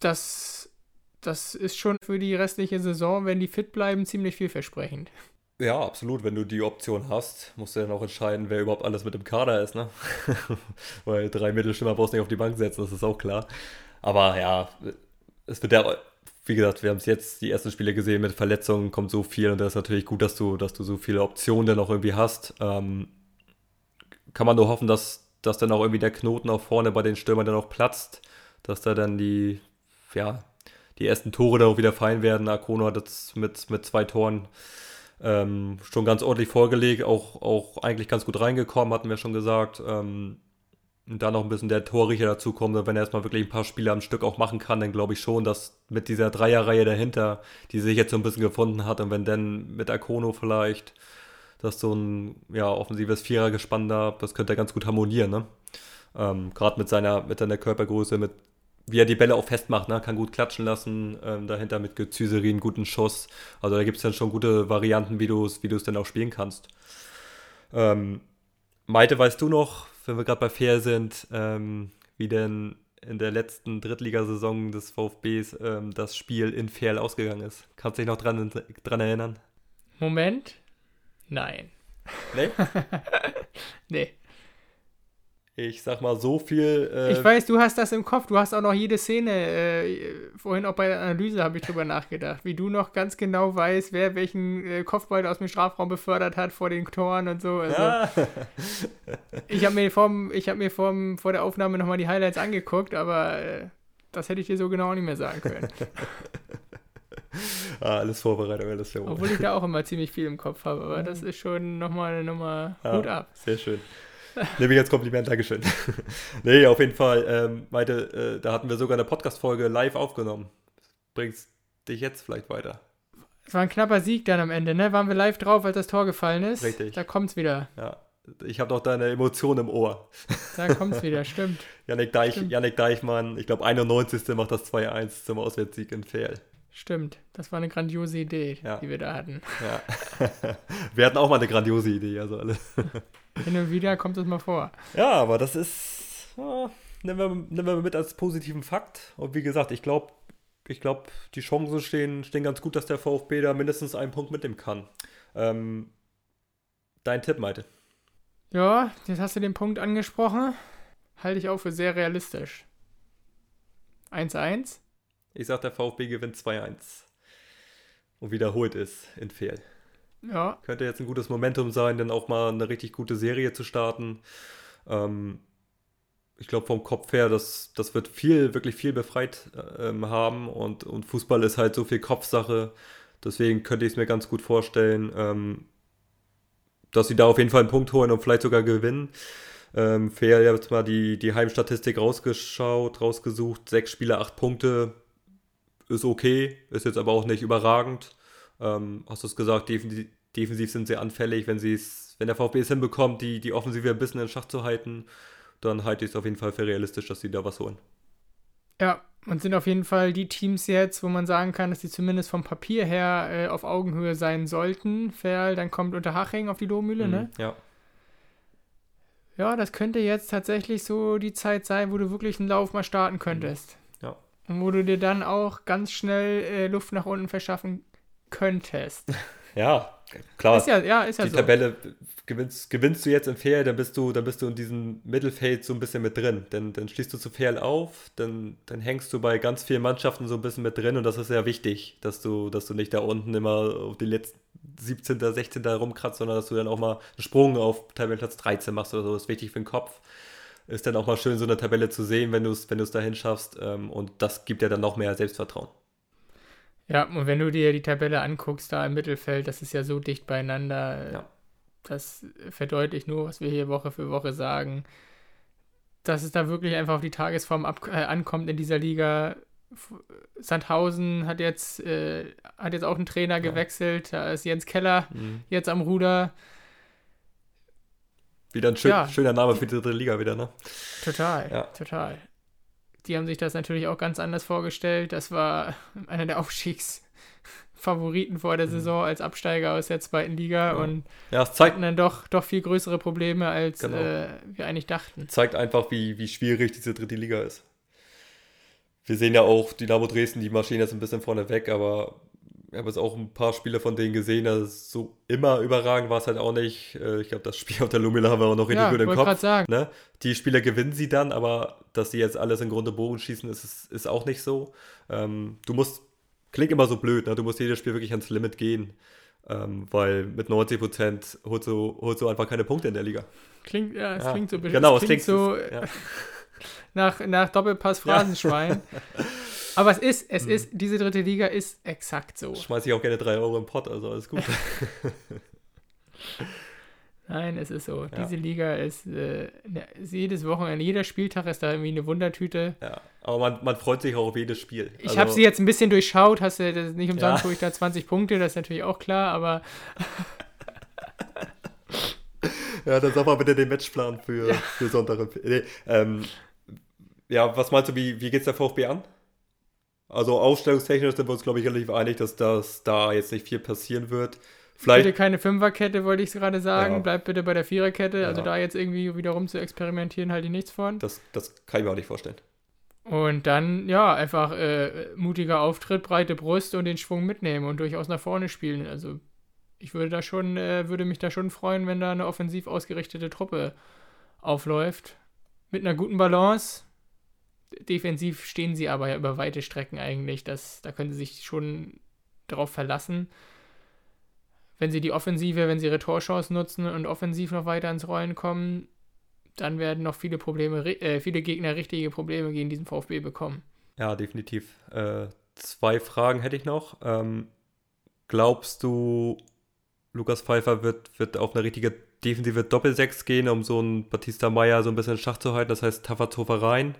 Das, das ist schon für die restliche Saison, wenn die fit bleiben, ziemlich vielversprechend. Ja, absolut. Wenn du die Option hast, musst du dann auch entscheiden, wer überhaupt alles mit dem Kader ist, ne? Weil drei Mittelstimmer brauchst du nicht auf die Bank setzen, das ist auch klar. Aber ja, es wird ja wie gesagt, wir haben es jetzt die ersten Spiele gesehen, mit Verletzungen kommt so viel und das ist natürlich gut, dass du, dass du so viele Optionen dann auch irgendwie hast. Ähm, kann man nur hoffen, dass, dass dann auch irgendwie der Knoten auch vorne bei den Stürmern dann auch platzt, dass da dann die, ja, die ersten Tore dann auch wieder fein werden. Akono hat jetzt mit, mit zwei Toren ähm, schon ganz ordentlich vorgelegt, auch, auch eigentlich ganz gut reingekommen, hatten wir schon gesagt. Ähm, und da noch ein bisschen der Torriecher dazukommt, wenn er erstmal wirklich ein paar Spiele am Stück auch machen kann, dann glaube ich schon, dass mit dieser Dreierreihe dahinter, die sich jetzt so ein bisschen gefunden hat, und wenn dann mit Akono vielleicht, dass so ein ja, offensives Vierergespann da, das könnte er ganz gut harmonieren, ne? Ähm, Gerade mit seiner, mit seiner Körpergröße, mit wie er die Bälle auch festmacht, ne? kann gut klatschen lassen, ähm, dahinter mit Gezüseri einen guten Schuss. Also da gibt es dann schon gute Varianten, wie du es wie dann auch spielen kannst. Ähm, Maite, weißt du noch, wenn wir gerade bei Fair sind, ähm, wie denn in der letzten Drittligasaison des VfBs ähm, das Spiel in Fair ausgegangen ist. Kannst du dich noch dran, dran erinnern? Moment. Nein. Nee? nee ich sag mal, so viel. Äh ich weiß, du hast das im Kopf. Du hast auch noch jede Szene. Äh, vorhin auch bei der Analyse habe ich drüber nachgedacht, wie du noch ganz genau weißt, wer welchen äh, Kopfball aus dem Strafraum befördert hat vor den Toren und so. Also, ja. ich habe mir, vorm, ich hab mir vorm, vor der Aufnahme nochmal die Highlights angeguckt, aber äh, das hätte ich dir so genau nicht mehr sagen können. ah, alles Vorbereitung, alles der Obwohl ich da auch immer ziemlich viel im Kopf habe, aber das ist schon nochmal eine Nummer ja, Hut ab. Sehr schön. Nehme ich als Kompliment, Dankeschön. nee, auf jeden Fall. Ähm, meinte, äh, da hatten wir sogar eine Podcast-Folge live aufgenommen. Bringst dich jetzt vielleicht weiter. Es war ein knapper Sieg dann am Ende, ne? Waren wir live drauf, als das Tor gefallen ist? Richtig. Da kommt's wieder. Ja. Ich habe doch deine Emotion im Ohr. Da kommt's wieder, stimmt. Janik, Deich, stimmt. Janik Deichmann, ich glaube 91. macht das 2-1 zum Auswärtssieg in Fehl. Stimmt, das war eine grandiose Idee, ja. die wir da hatten. Ja. wir hatten auch mal eine grandiose Idee, also alle. Hin und wieder kommt es mal vor. Ja, aber das ist, ja, nehmen, wir, nehmen wir mit als positiven Fakt. Und wie gesagt, ich glaube, ich glaube, die Chancen stehen, stehen ganz gut, dass der VfB da mindestens einen Punkt mitnehmen kann. Ähm, dein Tipp, Maite. Ja, jetzt hast du den Punkt angesprochen. Halte ich auch für sehr realistisch. 1-1. Ich sag, der VfB gewinnt 2-1. Und wiederholt es in Fehl. Ja. Könnte jetzt ein gutes Momentum sein, dann auch mal eine richtig gute Serie zu starten. Ähm, ich glaube, vom Kopf her, das, das wird viel, wirklich viel befreit ähm, haben und, und Fußball ist halt so viel Kopfsache. Deswegen könnte ich es mir ganz gut vorstellen, ähm, dass sie da auf jeden Fall einen Punkt holen und vielleicht sogar gewinnen. Ähm, Fair, ich habe jetzt mal die, die Heimstatistik rausgeschaut, rausgesucht. Sechs Spiele, acht Punkte. Ist okay, ist jetzt aber auch nicht überragend. Ähm, hast du es gesagt, defensiv, defensiv sind sie anfällig. Wenn, wenn der VfB es hinbekommt, die, die Offensive ein bisschen in Schach zu halten, dann halte ich es auf jeden Fall für realistisch, dass sie da was holen. Ja, und sind auf jeden Fall die Teams jetzt, wo man sagen kann, dass die zumindest vom Papier her äh, auf Augenhöhe sein sollten. Ferl, dann kommt Unterhaching auf die Lohmühle, ne? mhm, ne? Ja. Ja, das könnte jetzt tatsächlich so die Zeit sein, wo du wirklich einen Lauf mal starten könntest. Ja. Und wo du dir dann auch ganz schnell äh, Luft nach unten verschaffen könntest. Ja, klar. Ist ja, ja, ist ja die so. Tabelle gewinnst, gewinnst du jetzt in Fair, dann bist du, dann bist du in diesem Mittelfeld so ein bisschen mit drin. Dann, dann schließt du zu Fair auf, dann, dann hängst du bei ganz vielen Mannschaften so ein bisschen mit drin und das ist sehr wichtig, dass du, dass du nicht da unten immer auf die letzten 17., 16. rumkratzt, sondern dass du dann auch mal einen Sprung auf Tabellenplatz 13 machst oder so. Das ist wichtig für den Kopf. Ist dann auch mal schön, so eine Tabelle zu sehen, wenn du es wenn dahin schaffst. Ähm, und das gibt ja dann noch mehr Selbstvertrauen. Ja, und wenn du dir die Tabelle anguckst, da im Mittelfeld, das ist ja so dicht beieinander. Ja. Das verdeutlicht nur, was wir hier Woche für Woche sagen. Dass es da wirklich einfach auf die Tagesform ab, äh, ankommt in dieser Liga. Sandhausen hat jetzt, äh, hat jetzt auch einen Trainer ja. gewechselt. Da ist Jens Keller mhm. jetzt am Ruder. Wieder ein schön, ja. schöner Name für die dritte Liga wieder, ne? Total, ja. total die haben sich das natürlich auch ganz anders vorgestellt. Das war einer der Aufstiegsfavoriten vor der mhm. Saison als Absteiger aus der zweiten Liga ja. und ja, zeigt, hatten dann doch, doch viel größere Probleme, als genau. äh, wir eigentlich dachten. Zeigt einfach, wie, wie schwierig diese dritte Liga ist. Wir sehen ja auch Dynamo Dresden, die marschieren jetzt ein bisschen vorne weg, aber habe jetzt auch ein paar Spiele von denen gesehen, also so immer überragend war es halt auch nicht. Äh, ich glaube, das Spiel auf der Lumila haben wir auch noch richtig ja, gut im Kopf. Sagen. Ne? Die Spieler gewinnen sie dann, aber dass sie jetzt alles im Grunde Bogen schießen, ist, ist auch nicht so. Ähm, du musst, klingt immer so blöd, ne? du musst jedes Spiel wirklich ans Limit gehen, ähm, weil mit 90 Prozent holst du, holst du einfach keine Punkte in der Liga. Klingt, ja, es ja. klingt so Genau, es klingt, klingt so ja. nach, nach Doppelpass Phrasenschwein. Ja. Aber es ist, es mhm. ist, diese dritte Liga ist exakt so. Schmeiße ich auch gerne 3 Euro im Pott, also alles gut. Nein, es ist so. Ja. Diese Liga ist, äh, ne, jedes Wochenende, jeder Spieltag ist da irgendwie eine Wundertüte. Ja, aber man, man freut sich auch auf jedes Spiel. Ich also, habe sie jetzt ein bisschen durchschaut, hast du das nicht umsonst, ja. ich da 20 Punkte, das ist natürlich auch klar, aber. ja, dann sag mal bitte den Matchplan für, ja. für Sonntag. Nee, ähm, ja, was meinst du, wie, wie es der VfB an? Also aufstellungstechnisch sind wir uns, glaube ich, relativ einig, dass das da jetzt nicht viel passieren wird. Vielleicht, bitte keine Fünferkette, wollte ich gerade sagen. Ja. Bleibt bitte bei der Viererkette. Also ja. Also da jetzt irgendwie wieder rum zu experimentieren, halte ich nichts von. Das, das kann ich mir auch nicht vorstellen. Und dann, ja, einfach äh, mutiger Auftritt, breite Brust und den Schwung mitnehmen und durchaus nach vorne spielen. Also ich würde da schon, äh, würde mich da schon freuen, wenn da eine offensiv ausgerichtete Truppe aufläuft. Mit einer guten Balance, defensiv stehen sie aber ja über weite Strecken eigentlich. Das, da können sie sich schon darauf verlassen. Wenn sie die Offensive, wenn sie ihre Torchance nutzen und offensiv noch weiter ins Rollen kommen, dann werden noch viele Probleme, äh, viele Gegner richtige Probleme gegen diesen VfB bekommen. Ja, definitiv. Äh, zwei Fragen hätte ich noch. Ähm, glaubst du, Lukas Pfeiffer wird, wird auf eine richtige defensive Doppelsechs gehen, um so einen Batista Meyer so ein bisschen in Schach zu halten? Das heißt, Tafatofer rein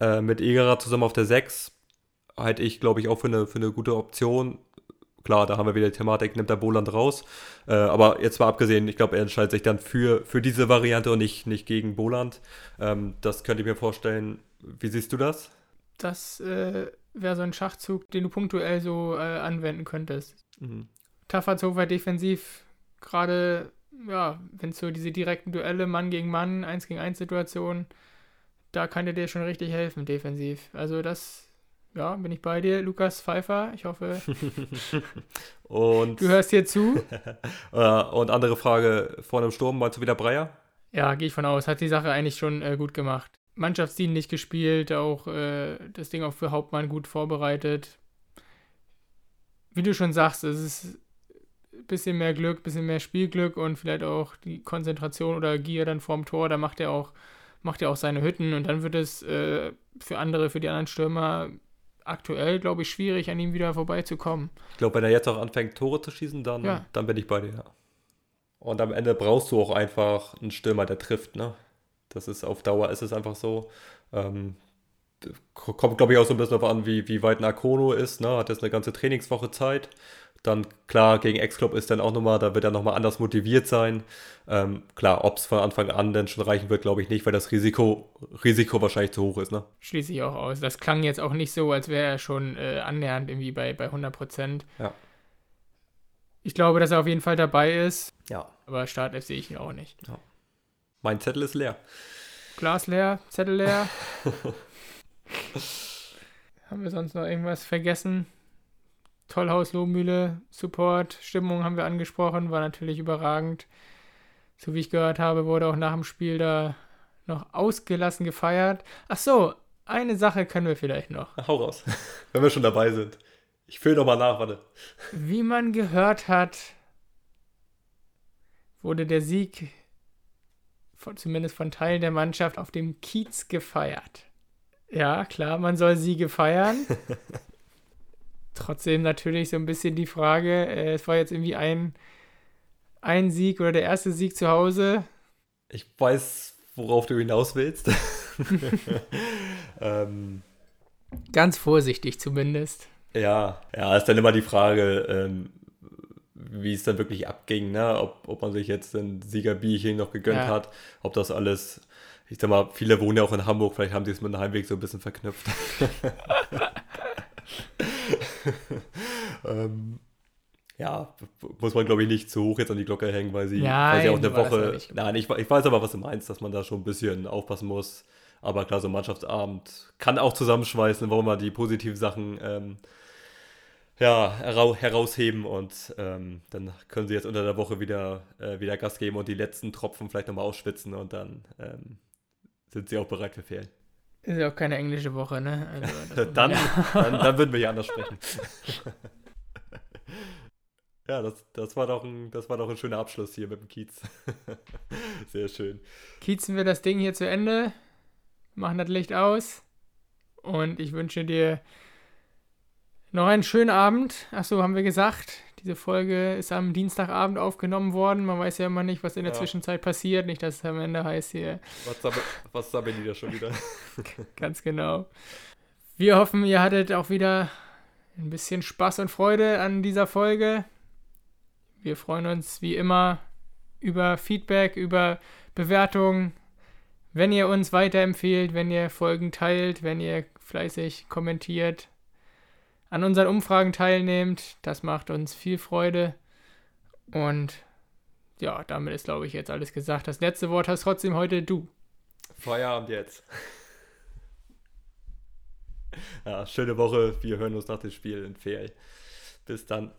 äh, mit Egerer zusammen auf der 6 halte ich, glaube ich, auch für eine, für eine gute Option. Klar, da haben wir wieder die Thematik, nimmt der Boland raus. Äh, aber jetzt mal abgesehen, ich glaube, er entscheidet sich dann für, für diese Variante und nicht, nicht gegen Boland. Ähm, das könnte ich mir vorstellen. Wie siehst du das? Das äh, wäre so ein Schachzug, den du punktuell so äh, anwenden könntest. Mhm. Tafazova defensiv, gerade, ja, wenn es so diese direkten Duelle, Mann gegen Mann, 1 gegen 1 Situationen, da kann er dir schon richtig helfen, defensiv. Also das, ja, bin ich bei dir, Lukas Pfeiffer. Ich hoffe, und, du hörst hier zu. Äh, und andere Frage, vorne im Sturm, meinst du wieder Breyer? Ja, gehe ich von aus. Hat die Sache eigentlich schon äh, gut gemacht. Mannschaftsdienlich gespielt, auch äh, das Ding auch für Hauptmann gut vorbereitet. Wie du schon sagst, es ist ein bisschen mehr Glück, ein bisschen mehr Spielglück und vielleicht auch die Konzentration oder Gier dann vorm Tor. Da macht er auch macht ja auch seine Hütten und dann wird es äh, für andere, für die anderen Stürmer aktuell, glaube ich, schwierig, an ihm wieder vorbeizukommen. Ich glaube, wenn er jetzt auch anfängt, Tore zu schießen, dann, ja. dann bin ich bei dir, ja. Und am Ende brauchst du auch einfach einen Stürmer, der trifft, ne? Das ist auf Dauer ist es einfach so. Ähm, kommt, glaube ich, auch so ein bisschen darauf an, wie, wie weit ein Akono ist. Ne? Hat jetzt eine ganze Trainingswoche Zeit. Dann klar, gegen Ex-Club ist dann auch nochmal, da wird er nochmal anders motiviert sein. Ähm, klar, ob es von Anfang an dann schon reichen wird, glaube ich nicht, weil das Risiko, Risiko wahrscheinlich zu hoch ist. Ne? Schließe ich auch aus. Das klang jetzt auch nicht so, als wäre er schon äh, annähernd irgendwie bei, bei 100 Prozent. Ja. Ich glaube, dass er auf jeden Fall dabei ist. Ja. Aber Startelf sehe ich ihn auch nicht. Ja. Mein Zettel ist leer. Glas leer, Zettel leer. haben wir sonst noch irgendwas vergessen? Tollhaus, Lohmühle, Support, Stimmung haben wir angesprochen, war natürlich überragend. So wie ich gehört habe, wurde auch nach dem Spiel da noch ausgelassen gefeiert. Ach so, eine Sache können wir vielleicht noch. Hau raus, wenn wir schon dabei sind. Ich fülle nochmal nach, warte. Wie man gehört hat, wurde der Sieg von, zumindest von Teilen der Mannschaft auf dem Kiez gefeiert. Ja, klar, man soll Siege feiern. Trotzdem natürlich so ein bisschen die Frage, äh, es war jetzt irgendwie ein, ein Sieg oder der erste Sieg zu Hause. Ich weiß, worauf du hinaus willst. ähm, Ganz vorsichtig zumindest. Ja, ja, ist dann immer die Frage, ähm, wie es dann wirklich abging, ne? ob, ob man sich jetzt ein Siegerbierchen noch gegönnt ja. hat, ob das alles, ich sag mal, viele wohnen ja auch in Hamburg, vielleicht haben sie es mit dem Heimweg so ein bisschen verknüpft. ähm, ja, muss man glaube ich nicht zu hoch jetzt an die Glocke hängen, weil sie, nein, weil sie auch eine Woche. Nein, ich, ich weiß aber, was du meinst, dass man da schon ein bisschen aufpassen muss. Aber klar, so ein Mannschaftsabend kann auch zusammenschweißen, wollen wir die positiven Sachen ähm, ja, herausheben und ähm, dann können sie jetzt unter der Woche wieder, äh, wieder Gas geben und die letzten Tropfen vielleicht nochmal ausschwitzen und dann ähm, sind sie auch bereit für Ferien. Ist ja auch keine englische Woche, ne? Also, dann, dann, dann würden wir hier anders sprechen. ja, das, das, war doch ein, das war doch ein schöner Abschluss hier mit dem Kiez. Sehr schön. Kiezen wir das Ding hier zu Ende, machen das Licht aus und ich wünsche dir noch einen schönen Abend. Achso, haben wir gesagt. Diese Folge ist am Dienstagabend aufgenommen worden. Man weiß ja immer nicht, was in der ja. Zwischenzeit passiert. Nicht, dass es am Ende heißt hier. Was sabbeln die da schon wieder? Ganz genau. Wir hoffen, ihr hattet auch wieder ein bisschen Spaß und Freude an dieser Folge. Wir freuen uns wie immer über Feedback, über Bewertungen. Wenn ihr uns weiterempfehlt, wenn ihr Folgen teilt, wenn ihr fleißig kommentiert, an unseren Umfragen teilnehmt. Das macht uns viel Freude. Und ja, damit ist, glaube ich, jetzt alles gesagt. Das letzte Wort hast trotzdem heute du. Feierabend jetzt. ja, schöne Woche. Wir hören uns nach dem Spiel in Ferien. Bis dann.